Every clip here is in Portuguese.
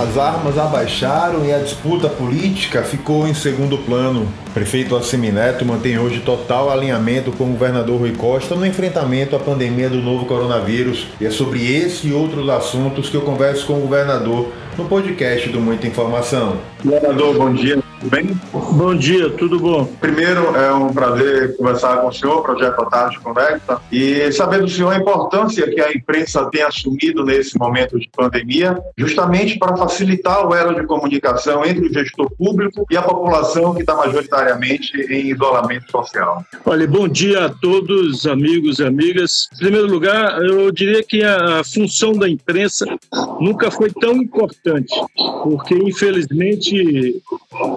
As armas abaixaram e a disputa política ficou em segundo plano. Prefeito Assemineto mantém hoje total alinhamento com o governador Rui Costa no enfrentamento à pandemia do novo coronavírus. E é sobre esse e outros assuntos que eu converso com o governador no podcast do Muita Informação. Governador, bom dia tudo bem? Bom dia, tudo bom? Primeiro, é um prazer conversar com o senhor, Projeto Tarde Conecta, e saber do senhor a importância que a imprensa tem assumido nesse momento de pandemia, justamente para facilitar o elo de comunicação entre o gestor público e a população que está majoritariamente em isolamento social. Olha, bom dia a todos, amigos e amigas. Em primeiro lugar, eu diria que a função da imprensa nunca foi tão importante, porque infelizmente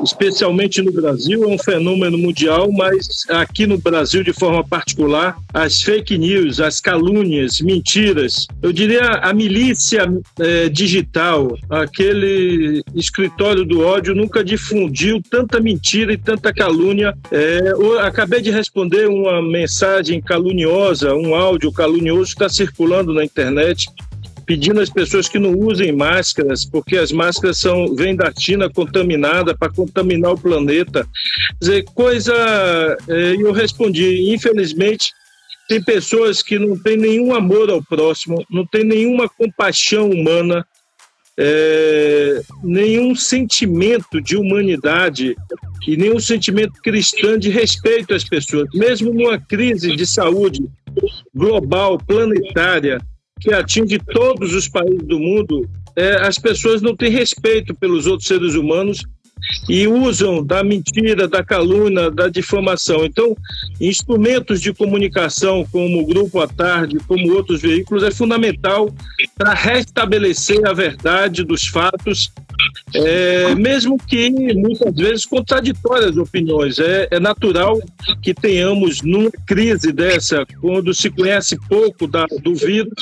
especialmente no Brasil, é um fenômeno mundial, mas aqui no Brasil, de forma particular, as fake news, as calúnias, mentiras, eu diria a milícia é, digital, aquele escritório do ódio nunca difundiu tanta mentira e tanta calúnia. É, acabei de responder uma mensagem caluniosa, um áudio calunioso que está circulando na internet pedindo às pessoas que não usem máscaras, porque as máscaras são vêm da China contaminada para contaminar o planeta. Quer dizer, coisa. Eh, eu respondi, infelizmente, tem pessoas que não têm nenhum amor ao próximo, não têm nenhuma compaixão humana, é, nenhum sentimento de humanidade e nenhum sentimento cristão de respeito às pessoas. Mesmo numa crise de saúde global, planetária, que atinge todos os países do mundo, é, as pessoas não têm respeito pelos outros seres humanos e usam da mentira, da calúnia, da difamação. Então, instrumentos de comunicação como o Grupo à Tarde, como outros veículos, é fundamental para restabelecer a verdade dos fatos, é, mesmo que muitas vezes contraditórias opiniões. É, é natural que tenhamos numa crise dessa, quando se conhece pouco da, do vírus,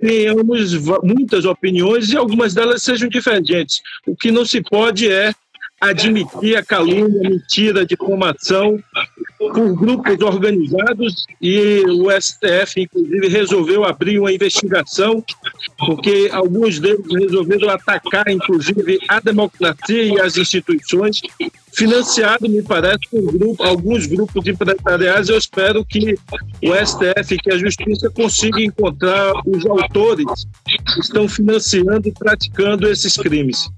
tenhamos muitas opiniões e algumas delas sejam divergentes. O que não se pode é admitir a calúnia, mentira, difamação por grupos organizados e o STF, inclusive, resolveu abrir uma investigação porque alguns deles resolveram atacar, inclusive, a democracia e as instituições, financiado, me parece, por grupo, alguns grupos empresariais. Eu espero que o STF, que a Justiça, consiga encontrar os autores que estão financiando e praticando esses crimes.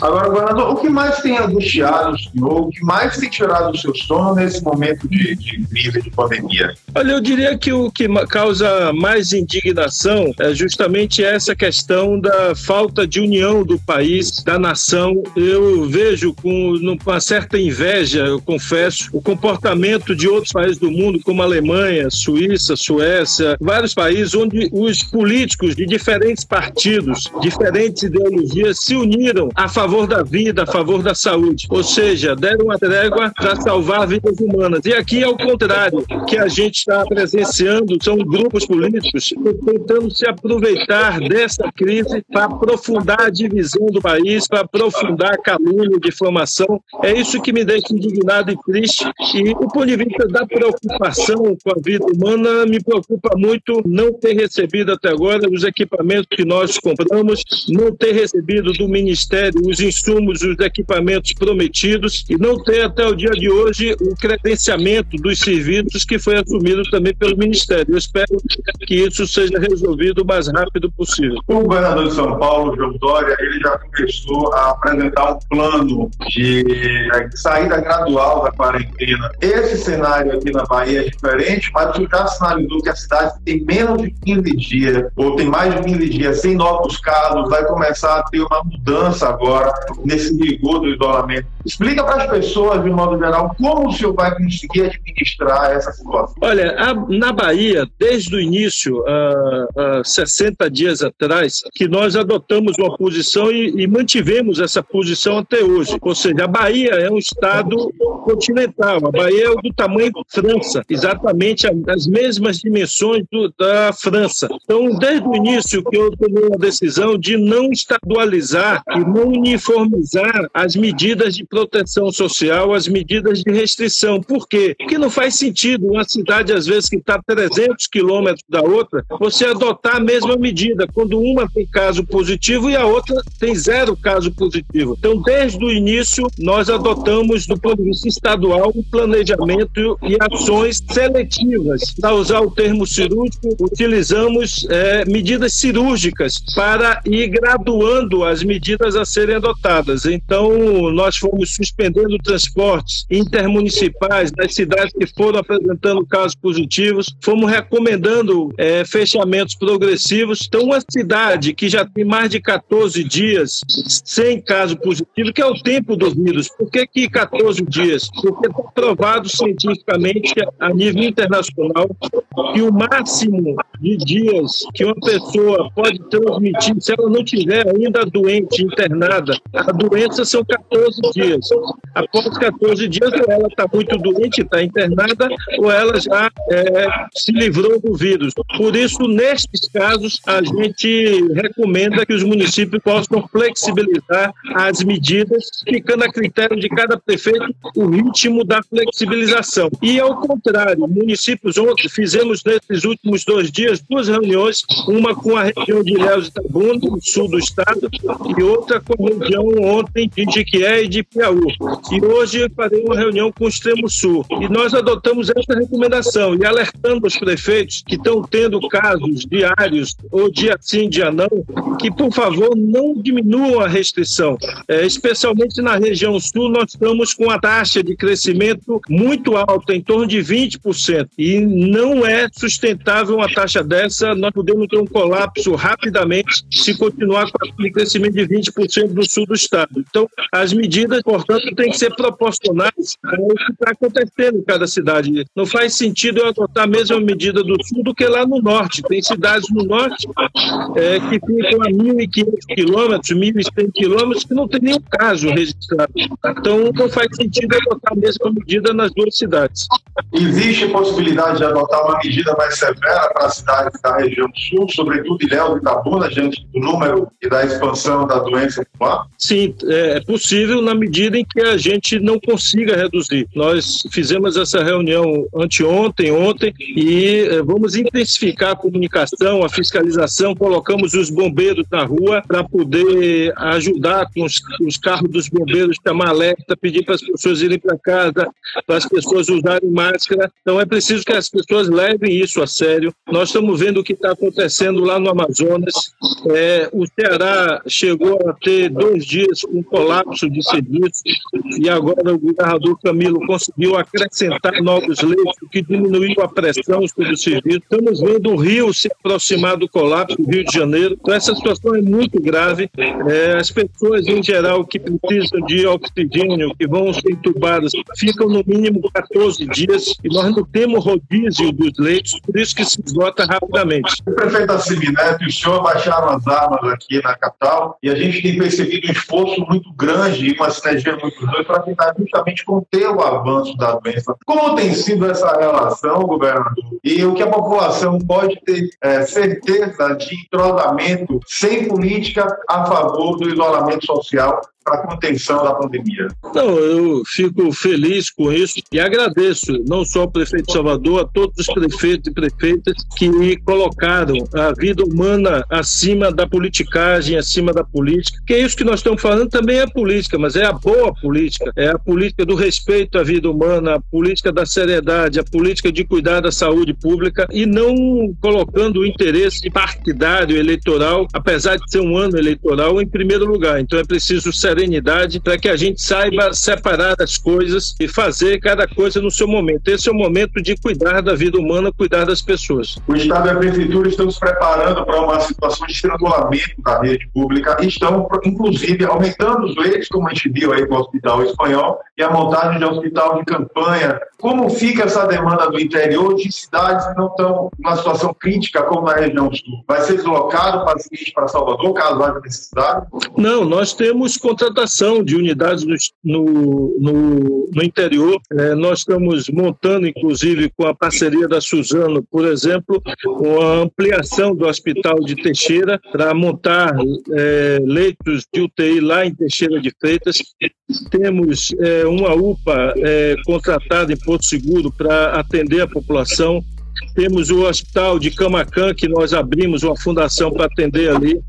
Agora, governador, o que mais tem angustiado o senhor, o que mais tem tirado o seu sono nesse momento de, crise, de pandemia? Olha, eu diria que o que causa mais indignação é justamente essa questão da falta de união do país, da nação. Eu vejo com uma certa inveja, eu confesso, o comportamento de outros países do mundo, como Alemanha, Suíça, Suécia, vários países onde os políticos de diferentes partidos, diferentes ideologias se uniram a favor da vida, a favor da saúde. Ou seja, deram uma trégua para salvar vidas humanas. E aqui é o contrário, que a gente está presenciando são grupos políticos tentando se aproveitar dessa crise para aprofundar a divisão do país, para aprofundar a calúnia, difamação. É isso que me deixa indignado e triste. E do ponto de vista da preocupação com a vida humana, me preocupa muito não ter recebido até agora os equipamentos que nós compramos, não ter recebido do Ministério os insumos, os equipamentos prometidos e não ter até o dia de hoje o credenciamento dos serviços que foi assumido também pelo Ministério. Eu espero que isso seja resolvido o mais rápido possível. O governador de São Paulo, João Dória, ele já começou a apresentar um plano de saída gradual da quarentena. Esse cenário aqui na Bahia é diferente, mas o já sinalizou que a cidade tem menos de 15 dias, ou tem mais de 15 dias sem novos casos, vai começar a ter uma mudança agora agora nesse rigor do isolamento. Explica para as pessoas, de modo geral, como o senhor vai conseguir administrar essa situação. Olha, a, na Bahia, desde o início, uh, uh, 60 dias atrás, que nós adotamos uma posição e, e mantivemos essa posição até hoje. Ou seja, a Bahia é um estado continental, a Bahia é do tamanho da França, exatamente as mesmas dimensões do, da França. Então, desde o início que eu tomei a decisão de não estadualizar e não uniformizar as medidas de proteção social, as medidas de restrição. Por quê? Porque não faz sentido uma cidade, às vezes, que está 300 quilômetros da outra, você adotar a mesma medida, quando uma tem caso positivo e a outra tem zero caso positivo. Então, desde o início, nós adotamos, do ponto de vista estadual, um planejamento e ações seletivas. Para usar o termo cirúrgico, utilizamos é, medidas cirúrgicas para ir graduando as medidas a serem adotadas. Então, nós fomos suspendendo transportes intermunicipais das cidades que foram apresentando casos positivos, fomos recomendando é, fechamentos progressivos. Então, uma cidade que já tem mais de 14 dias sem caso positivo, que é o tempo do vírus. Por que, que 14 dias? Porque está provado cientificamente a nível internacional que o máximo de dias que uma pessoa pode transmitir, se ela não tiver ainda doente, internada, a doença são 14 dias. Após 14 dias, ou ela está muito doente, está internada, ou ela já é, se livrou do vírus. Por isso, nestes casos, a gente recomenda que os municípios possam flexibilizar as medidas, ficando a critério de cada prefeito o ritmo da flexibilização. E, ao contrário, municípios, ontem fizemos nesses últimos dois dias duas reuniões, uma com a região de Ilhéus Itabuna, no sul do estado, e outra com a região ontem de Jiquié e de Piauí. E hoje farei uma reunião com o Extremo Sul. E nós adotamos essa recomendação e alertando os prefeitos que estão tendo casos diários ou dia sim, dia não, que, por favor, não diminuam a restrição. É, especialmente na região sul, nós estamos com a taxa de crescimento muito alta, em torno de 20%. E não é sustentável uma taxa dessa, nós podemos ter um colapso rapidamente se continuar com aquele crescimento de 20% no sul do estado. Então, as medidas, portanto, têm que ser proporcionais ao que está acontecendo em cada cidade. Não faz sentido eu adotar a mesma medida do sul do que lá no norte. Tem cidades no norte é, que ficam a 1.500 quilômetros, 1.100 quilômetros, que não tem nenhum caso registrado. Então, não faz sentido adotar a mesma medida nas duas cidades. Existe possibilidade de adotar uma medida mais severa para as cidades da região sul, sobretudo Ilhéus e Itabuna, diante do número e da expansão da doença lá? Sim, é possível na medida em que a gente não consiga reduzir. Nós fizemos essa reunião anteontem, ontem, e é, vamos intensificar a comunicação, a fiscalização, colocamos os bombeiros na rua para poder ajudar com os, os, carros dos bombeiros, chamar alerta, pedir para as pessoas irem para casa, para as pessoas usarem máscara. Então é preciso que as pessoas levem isso a sério. Nós estamos vendo o que está acontecendo lá no Amazonas. É, o Ceará chegou a ter dois dias com colapso de serviços e agora o governador Camilo conseguiu acrescentar novos leitos, o que diminuiu a pressão sobre o serviço. Estamos vendo o Rio se aproximar do colapso, o Rio de Janeiro. Então, essa situação é muito grave. É, as pessoas, em geral, que precisam de oxigênio, que vão ser entubadas, ficam no mínimo 14 dias e nós não temos rodízio dos leitos, por isso que se esgota rapidamente. O prefeito Assemineto e o senhor baixaram as armas aqui na capital e a gente tem percebido um esforço muito grande e uma sinergia muito grande para tentar justamente conter o avanço da doença. Como tem sido essa relação, governador? E o que a população pode ter é, certeza de entrosamento sem política a favor do isolamento social para a contenção da pandemia. Não, eu fico feliz com isso e agradeço não só ao prefeito de Salvador, a todos os prefeitos e prefeitas que colocaram a vida humana acima da politicagem, acima da política. Que é isso que nós estamos falando também é política, mas é a boa política, é a política do respeito à vida humana, a política da seriedade, a política de cuidar da saúde pública e não colocando o interesse partidário eleitoral, apesar de ser um ano eleitoral, em primeiro lugar. Então é preciso ser serenidade para que a gente saiba separar as coisas e fazer cada coisa no seu momento. Esse é o momento de cuidar da vida humana, cuidar das pessoas. O Estado e a Prefeitura estão se preparando para uma situação de estrangulamento da rede pública e estão, inclusive, aumentando os leitos, como a gente viu aí com o Hospital Espanhol, e a montagem de hospital de campanha. Como fica essa demanda do interior de cidades que não estão numa situação crítica, como na região sul? Vai ser deslocado paciente para Salvador, caso haja necessidade? Não, nós temos contra contratação de unidades no, no, no interior. É, nós estamos montando, inclusive, com a parceria da Suzano, por exemplo, uma ampliação do Hospital de Teixeira para montar é, leitos de UTI lá em Teixeira de Freitas. Temos é, uma UPA é, contratada em Porto Seguro para atender a população temos o hospital de Camacan, que nós abrimos uma fundação para atender ali.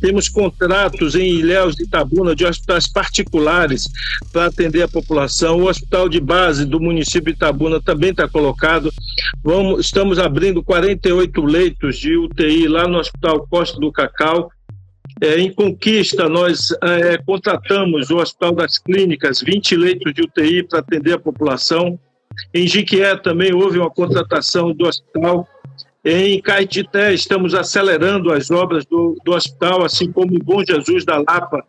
Temos contratos em Ilhéus de Itabuna de hospitais particulares para atender a população. O hospital de base do município de Itabuna também está colocado. Vamos, estamos abrindo 48 leitos de UTI lá no Hospital Costa do Cacau. É, em Conquista, nós é, contratamos o Hospital das Clínicas, 20 leitos de UTI para atender a população. Em Jiquié também houve uma contratação do hospital. Em Caetité estamos acelerando as obras do, do hospital, assim como em Bom Jesus da Lapa,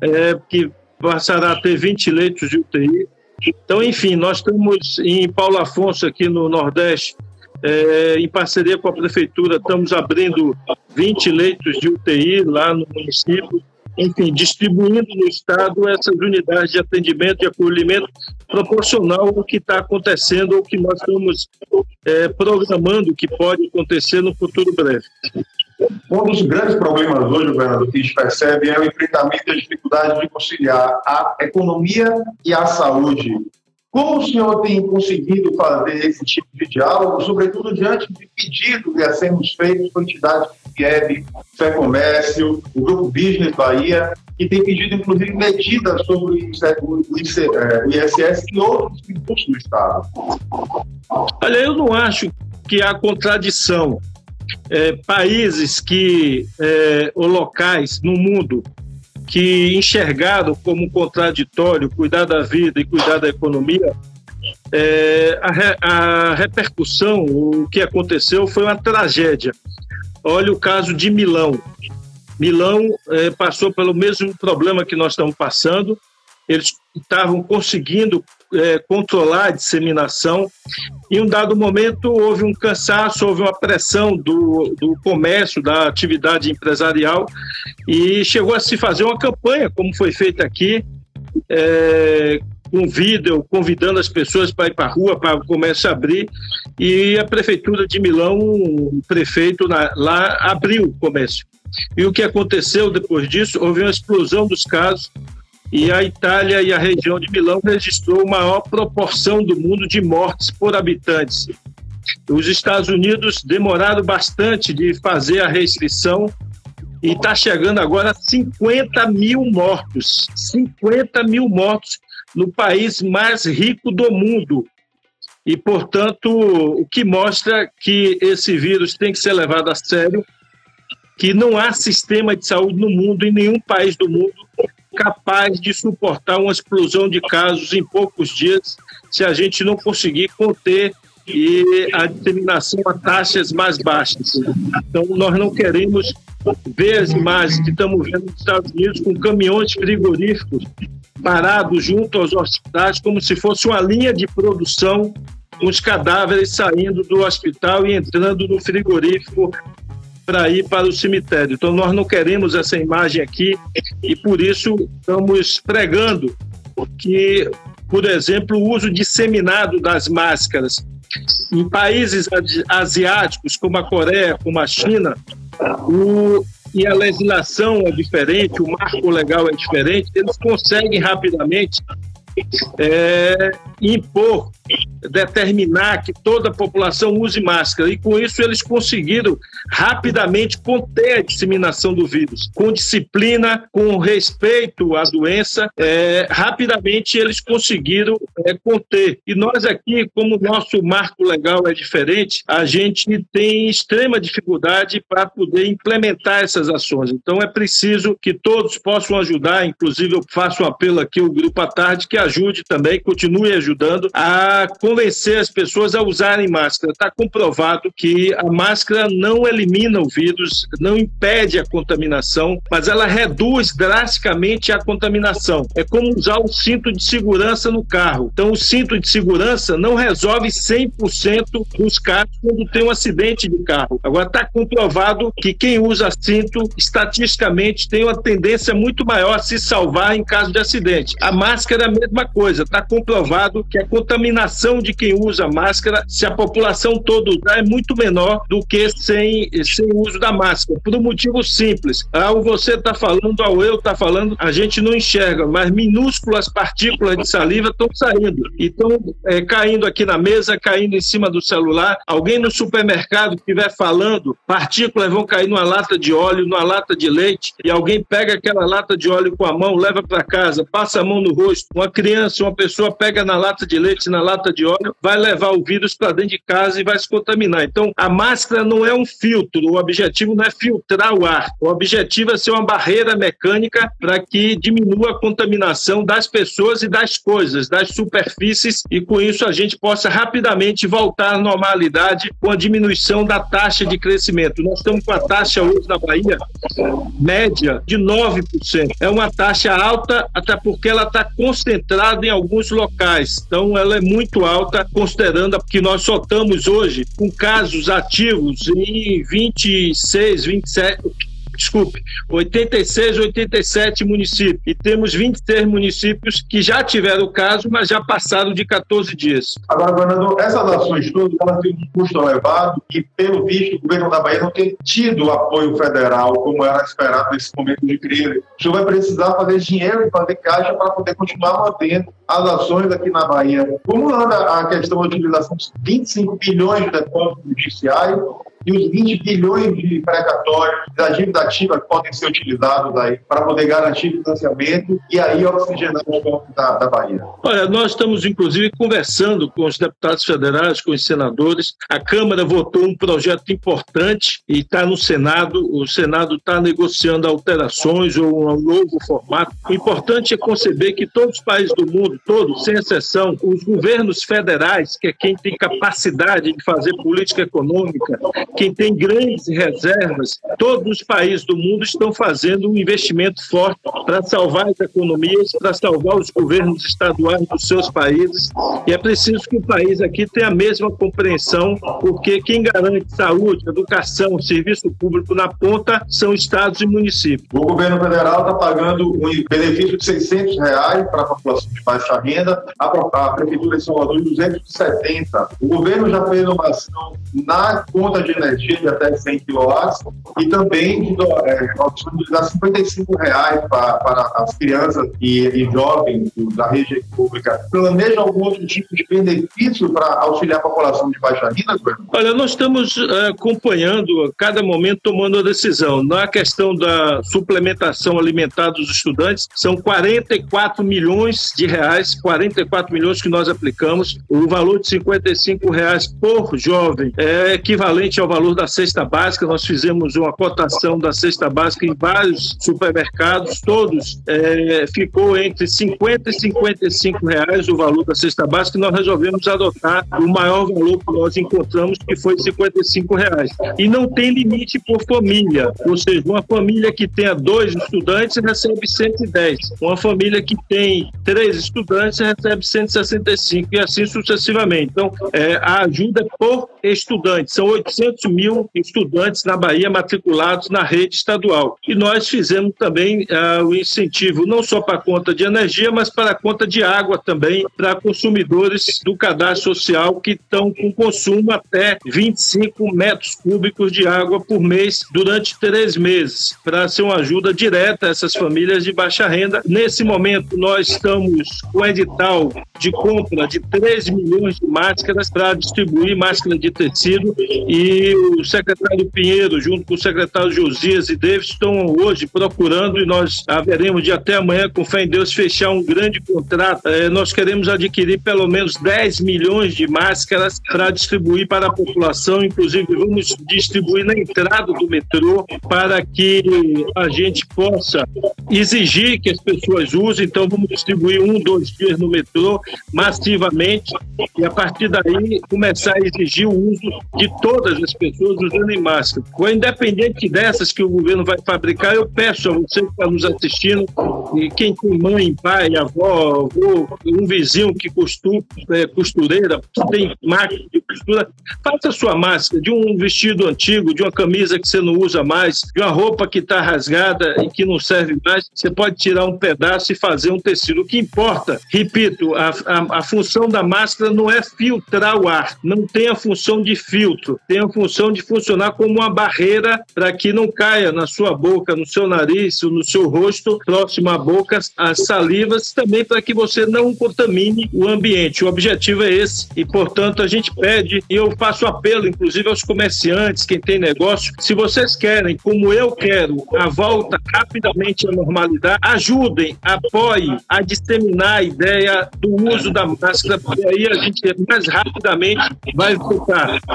é, que passará a ter 20 leitos de UTI. Então, enfim, nós estamos em Paulo Afonso, aqui no Nordeste, é, em parceria com a Prefeitura, estamos abrindo 20 leitos de UTI lá no município enfim, distribuindo no Estado essas unidades de atendimento e acolhimento proporcional ao que está acontecendo ou que nós estamos é, programando que pode acontecer no futuro breve. Um dos grandes problemas hoje, governador, que a gente percebe é o enfrentamento das dificuldades de conciliar a economia e a saúde. Como o senhor tem conseguido fazer esse tipo de diálogo, sobretudo diante de pedidos que sermos feitos por entidades como FIEB, Fé Comércio, o Grupo Business Bahia, que tem pedido, inclusive, medidas sobre o ISS e outros tributos do Estado? Olha, eu não acho que há contradição. É, países que, é, ou locais no mundo que enxergaram como contraditório cuidar da vida e cuidar da economia, é, a, re, a, repercussão, o que aconteceu foi uma tragédia. Olha o caso de Milão. Milão é, passou pelo mesmo problema que nós estamos passando. Eles estavam conseguindo é, controlar a disseminação. Em um dado momento, houve um cansaço, houve uma pressão do, do comércio, da atividade empresarial, e chegou a se fazer uma campanha, como foi feita aqui, é, com vídeo, convidando as pessoas para ir para a rua, para o comércio abrir, e a prefeitura de Milão, o prefeito lá, abriu o comércio. E o que aconteceu depois disso? Houve uma explosão dos casos, e a Itália e a região de Milão registrou a maior proporção do mundo de mortes por habitantes. Os Estados Unidos demoraram bastante de fazer a restrição e está chegando agora a 50 mil mortos. 50 mil mortos no país mais rico do mundo. E, portanto, o que mostra que esse vírus tem que ser levado a sério, que não há sistema de saúde no mundo, em nenhum país do mundo, capaz de suportar uma explosão de casos em poucos dias se a gente não conseguir conter e a disseminação a taxas mais baixas. Então, nós não queremos ver as imagens que estamos vendo nos Estados Unidos com caminhões frigoríficos parados junto aos hospitais, como se fosse uma linha de produção, os cadáveres saindo do hospital e entrando no frigorífico para ir para o cemitério. Então, nós não queremos essa imagem aqui e, por isso, estamos pregando que, por exemplo, o uso disseminado das máscaras em países asiáticos, como a Coreia, como a China, o, e a legislação é diferente, o marco legal é diferente, eles conseguem rapidamente é, impor, determinar que toda a população use máscara. E com isso eles conseguiram rapidamente conter a disseminação do vírus. Com disciplina, com respeito à doença, é, rapidamente eles conseguiram é, conter. E nós aqui, como nosso marco legal é diferente, a gente tem extrema dificuldade para poder implementar essas ações. Então é preciso que todos possam ajudar, inclusive eu faço um apelo aqui ao Grupo à Tarde, que ajude também, continue ajudando a convencer as pessoas a usarem máscara. Está comprovado que a máscara não elimina o vírus, não impede a contaminação, mas ela reduz drasticamente a contaminação. É como usar o cinto de segurança no carro. Então, o cinto de segurança não resolve 100% dos casos quando tem um acidente de carro. Agora, está comprovado que quem usa cinto, estatisticamente, tem uma tendência muito maior a se salvar em caso de acidente. A máscara é a mesma coisa. Está comprovado que a contaminação de quem usa máscara, se a população toda usar, é muito menor do que sem, sem uso da máscara. Por um motivo simples. Ao você está falando, ao eu está falando, a gente não enxerga, mas minúsculas partículas de saliva estão saindo. E estão é, caindo aqui na mesa, caindo em cima do celular. Alguém no supermercado estiver falando, partículas vão cair numa lata de óleo, numa lata de leite, e alguém pega aquela lata de óleo com a mão, leva para casa, passa a mão no rosto. Uma criança, uma pessoa pega na lata de leite, na lata de óleo, vai levar o vírus para dentro de casa e vai se contaminar. Então, a máscara não é um filtro, o objetivo não é filtrar o ar, o objetivo é ser uma barreira mecânica para que diminua a contaminação das pessoas e das coisas, das superfícies, e com isso a gente possa rapidamente voltar à normalidade com a diminuição da taxa de crescimento. Nós estamos com a taxa hoje na Bahia média de 9%. É uma taxa alta, até porque ela está concentrada em alguns locais. Então, ela é muito alta, considerando que nós só estamos hoje com casos ativos em 26, 27, desculpe, 86, 87 municípios. E temos 23 municípios que já tiveram o caso, mas já passaram de 14 dias. Agora, governador, essas ações todas elas têm um custo elevado e, pelo visto, o governo da Bahia não tem tido apoio federal como era esperado nesse momento de crise. O senhor vai precisar fazer dinheiro e fazer caixa para poder continuar mantendo as ações aqui na Bahia. Como anda a questão da utilização dos 25 bilhões de depósitos judiciais e os 20 bilhões de precatórios da dívida ativa que podem ser utilizados aí para poder garantir financiamento e aí oxigenar os campos da, da Bahia. Olha, nós estamos inclusive conversando com os deputados federais, com os senadores. A Câmara votou um projeto importante e está no Senado. O Senado está negociando alterações ou um novo formato. O importante é conceber que todos os países do mundo, todos, sem exceção, os governos federais, que é quem tem capacidade de fazer política econômica, quem tem grandes reservas, todos os países do mundo estão fazendo um investimento forte para salvar as economias, para salvar os governos estaduais dos seus países. E é preciso que o país aqui tenha a mesma compreensão, porque quem garante saúde, educação, serviço público na ponta são estados e municípios. O governo federal está pagando um benefício de 600 reais para a população de baixa renda, a, Prefeitura de Salvador 270. O governo já fez uma ação na conta de energia de até 100 kW e também de é, disponibilizar 55 reais para, para as crianças e, e, jovens da rede pública. Planeja algum outro tipo de benefício para auxiliar a população de baixa renda? Olha, nós estamos uh, acompanhando a cada momento tomando a decisão. Na questão da suplementação alimentar dos estudantes, são 44 milhões de reais, 44 milhões que nós aplicamos. O valor de 55 reais por jovem é equivalente ao valor da cesta básica. Nós fizemos uma cotação da cesta básica em vários supermercados, todos é, ficou entre 50 e 55 reais o valor da cesta básica e nós resolvemos adotar o maior valor que nós encontramos, que foi 55 reais. E não tem limite por família, ou seja, uma família que tenha dois estudantes recebe 110, uma família que tem três estudantes recebe 165 e assim sucessivamente. Então, é, a ajuda é por estudante, são 800 mil estudantes na Bahia matriculados na rede estadual. E nós fizemos também uh, o incentivo não só para a conta de energia, mas para a conta de água também, para consumidores do cadastro social que estão com consumo até 25 metros cúbicos de água por mês durante três meses, para ser uma ajuda direta a essas famílias de baixa renda. Nesse momento, nós estamos com edital de compra de 3 milhões de máscaras para distribuir máscara de de tecido e o secretário Pinheiro, junto com o secretário Josias e Davis, estão hoje procurando e nós haveremos de até amanhã, com fé em Deus, fechar um grande contrato. É, nós queremos adquirir pelo menos 10 milhões de máscaras para distribuir para a população, inclusive vamos distribuir na entrada do metrô para que a gente possa exigir que as pessoas usem. Então, vamos distribuir um, dois dias no metrô massivamente e a partir daí começar a exigir o uso de todas as pessoas usando máscara. Ou independente dessas que o governo vai fabricar, eu peço a você que está nos assistindo, e quem tem mãe, pai, avó, avô, um vizinho que costura, é, costureira, que tem máquina de costura, faça sua máscara de um vestido antigo, de uma camisa que você não usa mais, de uma roupa que está rasgada e que não serve mais, você pode tirar um pedaço e fazer um tecido. O que importa, repito, a, a, a função da máscara não é filtrar o ar, não tem a função de filtro, tem a função de funcionar como uma barreira para que não caia na sua boca, no seu nariz, no seu rosto, próximo à boca, as salivas, também para que você não contamine o ambiente. O objetivo é esse e, portanto, a gente pede e eu faço apelo, inclusive, aos comerciantes, quem tem negócio, se vocês querem, como eu quero, a volta rapidamente à normalidade, ajudem, apoiem a disseminar a ideia do uso da máscara, porque aí a gente mais rapidamente vai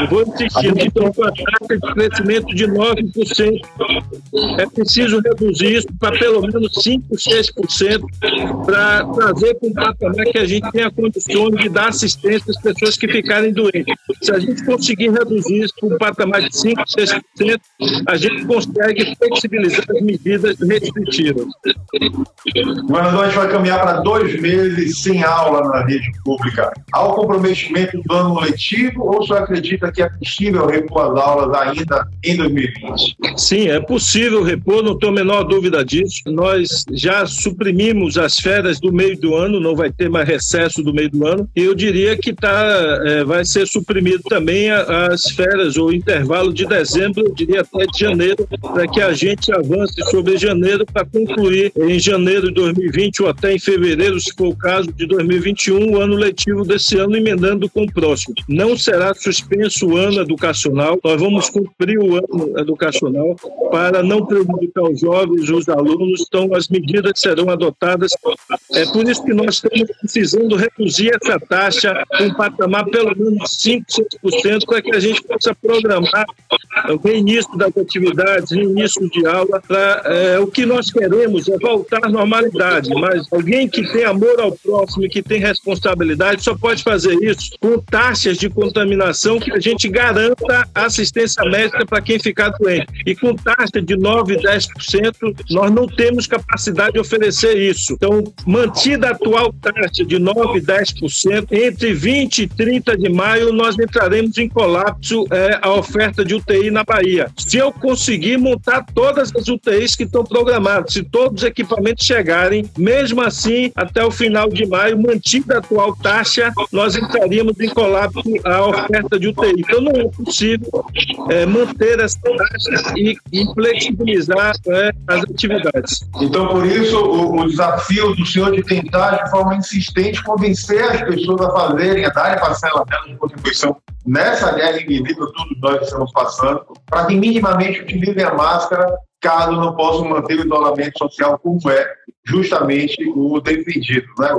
Eu vou insistir, então, com a taxa de crescimento de 9%, é preciso reduzir isso para pelo menos 5%, 6%, para trazer para um patamar que a gente tenha condições de dar assistência às pessoas que ficarem doentes. Se a gente conseguir reduzir isso para um patamar de 5%, 6%, a gente consegue flexibilizar as medidas restritivas. Governador, a gente vai caminhar para dois meses sem aula na rede pública. Há o comprometimento do ano letivo ou o senhor acredita que é possível repor as aulas ainda em 2020? Sim, é possível repor, não tenho a menor dúvida disso. Nós já suprimimos as férias do meio do ano, não vai ter mais recesso do meio do ano. E eu diria que tá, é, vai ser suprimido também as férias ou intervalo de dezembro, eu diria até de janeiro, para que a gente avance sobre janeiro para concluir em janeiro de 2020 ou até em fevereiro, se for o caso, de 2021, o ano letivo desse ano, emendando com o próximo. Não será suspenso o ano educacional, nós vamos cumprir o ano educacional para não prejudicar os jovens, os alunos, então as medidas serão adotadas. É por isso que nós estamos precisando reduzir essa taxa um patamar pelo menos 5, 6%, para que a gente possa programar o reinício das atividades, reinício de aula. Pra, é, o que nós queremos é voltar à normalidade, mas alguém que tem amor ao próximo e que tem responsabilidade só pode fazer isso com taxas de contaminação que a gente garanta assistência médica para quem ficar doente. E com taxa de 9, 10%, nós não temos capacidade de oferecer isso. Então, mantida a atual taxa de 9, 10%, entre 20 e 30 de maio nós entraremos em colapso é, a oferta de UTI na Bahia. Se eu conseguir montar todas as UTIs que estão programadas, se todos os equipamentos chegarem, mesmo assim, até o final de maio, mantida a atual taxa, nós entraríamos em colapso a oferta de UTI. Então, não é possível é, manter essa taxa e, e flexibilizar é, as atividades. Então, por isso, o, o, desafio do senhor de tentar, de forma insistente, convencer as pessoas a fazerem, a darem parcela de contribuição nessa guerra invisível, todos nós estamos passando, para que minimamente utilizem a máscara caso não possam manter o isolamento social como é justamente o defendido, né?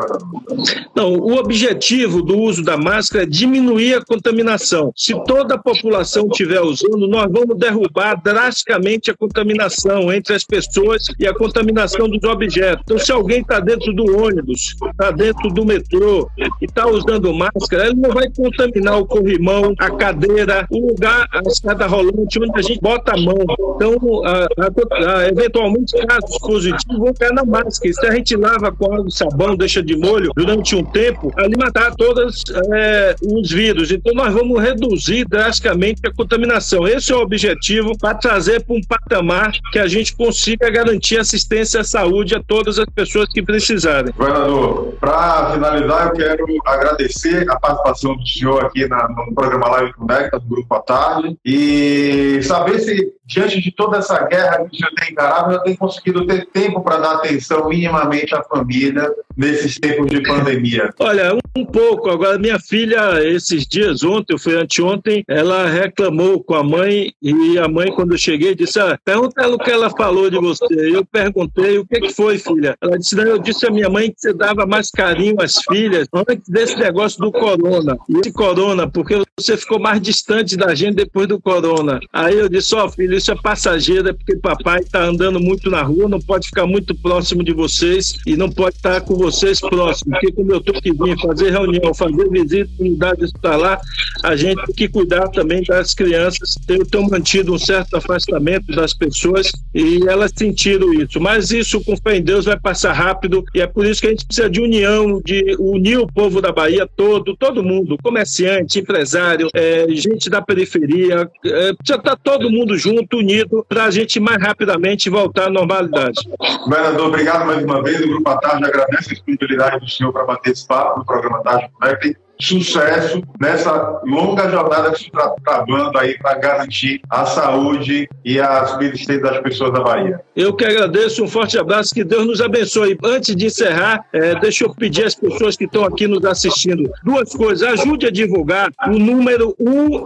Não, o objetivo do uso da máscara é diminuir a contaminação. Se toda a população estiver usando, nós vamos derrubar drasticamente a contaminação entre as pessoas e a contaminação dos objetos. Então, se alguém está dentro do ônibus, está dentro do metrô e está usando máscara, ele não vai contaminar o corrimão, a cadeira, o lugar, a escada rolante, onde a gente bota a mão. Então, a, a, a, eventualmente, casos positivos vão cair na máscara que se a gente lava com água e sabão, deixa de molho durante um tempo, ali matar todos é, os vírus. Então nós vamos reduzir drasticamente a contaminação. Esse é o objetivo para trazer para um patamar que a gente consiga garantir assistência à saúde a todas as pessoas que precisarem. Governador, para finalizar, eu quero agradecer a participação do senhor aqui na, no programa Live Conecta, do Grupo à Tarde, e saber se, diante de toda essa guerra que o senhor tem encarado, já tem conseguido ter tempo para dar atenção minimamente à família nesses tempos de pandemia? Olha, um pouco. Agora, minha filha, esses dias, ontem, foi anteontem, ela reclamou com a mãe e a mãe, quando eu cheguei, disse: ah, pergunta ela o que ela falou de você. Eu perguntei: o que, que foi, filha? Ela disse: não, eu disse à minha mãe que você dava mais carinho às filhas antes desse negócio do corona. E esse corona, porque você ficou mais distante da gente depois do corona. Aí eu disse: ó, oh, filho, isso é passageiro, é porque papai está andando muito na rua, não pode ficar muito próximo de vocês e não pode estar com vocês próximo, porque como eu estou que vir fazer reunião, fazer visita unidade hospitalar, a gente tem que cuidar também das crianças. Eu tenho mantido um certo afastamento das pessoas e elas sentiram isso. Mas isso, com fé em Deus, vai passar rápido e é por isso que a gente precisa de união, de unir o povo da Bahia todo, todo mundo, comerciante, empresário, é, gente da periferia, é, precisa estar todo mundo junto, unido, para a gente mais rapidamente voltar à normalidade. Governador, obrigado mais uma vez. O Grupo à Tarde agradece a disponibilidade do senhor para bater esse papo no programa Tarde Conecta sucesso nessa longa jornada que você está travando aí para garantir a saúde e a subsistência das pessoas da Bahia. Eu que agradeço, um forte abraço, que Deus nos abençoe. Antes de encerrar, é, deixa eu pedir às pessoas que estão aqui nos assistindo duas coisas. Ajude a divulgar o número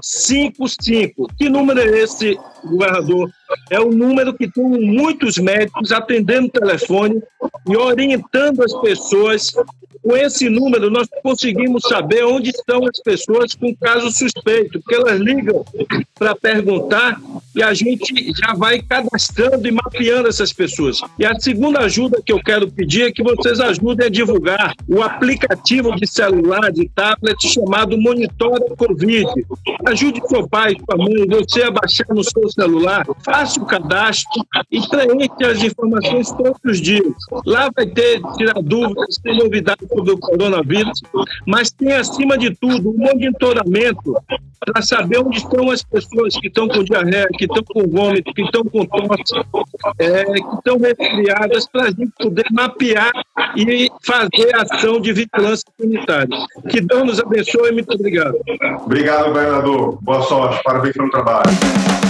155. Que número é esse, governador? É um número que tem muitos médicos atendendo o telefone e orientando as pessoas com esse número, nós conseguimos saber onde estão as pessoas com caso suspeito, porque elas ligam para perguntar e a gente já vai cadastrando e mapeando essas pessoas. E a segunda ajuda que eu quero pedir é que vocês ajudem a divulgar o aplicativo de celular, de tablet, chamado Monitora Covid. Ajude seu pai, sua mãe, você a baixar no seu celular, faça o cadastro e preencha as informações todos os dias. Lá vai ter, tirar dúvidas, ter novidades do coronavírus, mas tem, acima de tudo, um monitoramento para saber onde estão as pessoas que estão com diarreia, que estão com vômito, que estão com tosse, é, que estão resfriadas, para a gente poder mapear e fazer ação de vigilância sanitária. Que Deus nos abençoe e muito obrigado. Obrigado, governador. Boa sorte. Parabéns pelo trabalho.